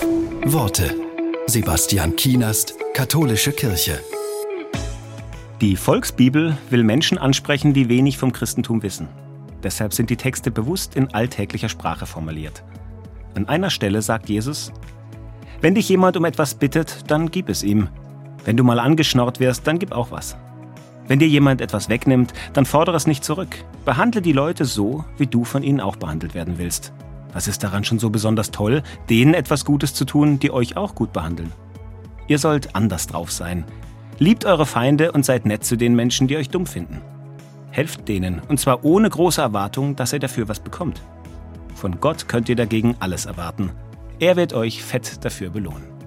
Worte. Sebastian Kienast, Katholische Kirche. Die Volksbibel will Menschen ansprechen, die wenig vom Christentum wissen. Deshalb sind die Texte bewusst in alltäglicher Sprache formuliert. An einer Stelle sagt Jesus, Wenn dich jemand um etwas bittet, dann gib es ihm. Wenn du mal angeschnort wirst, dann gib auch was. Wenn dir jemand etwas wegnimmt, dann fordere es nicht zurück. Behandle die Leute so, wie du von ihnen auch behandelt werden willst. Was ist daran schon so besonders toll, denen etwas Gutes zu tun, die euch auch gut behandeln? Ihr sollt anders drauf sein. Liebt eure Feinde und seid nett zu den Menschen, die euch dumm finden. Helft denen, und zwar ohne große Erwartung, dass ihr dafür was bekommt. Von Gott könnt ihr dagegen alles erwarten. Er wird euch fett dafür belohnen.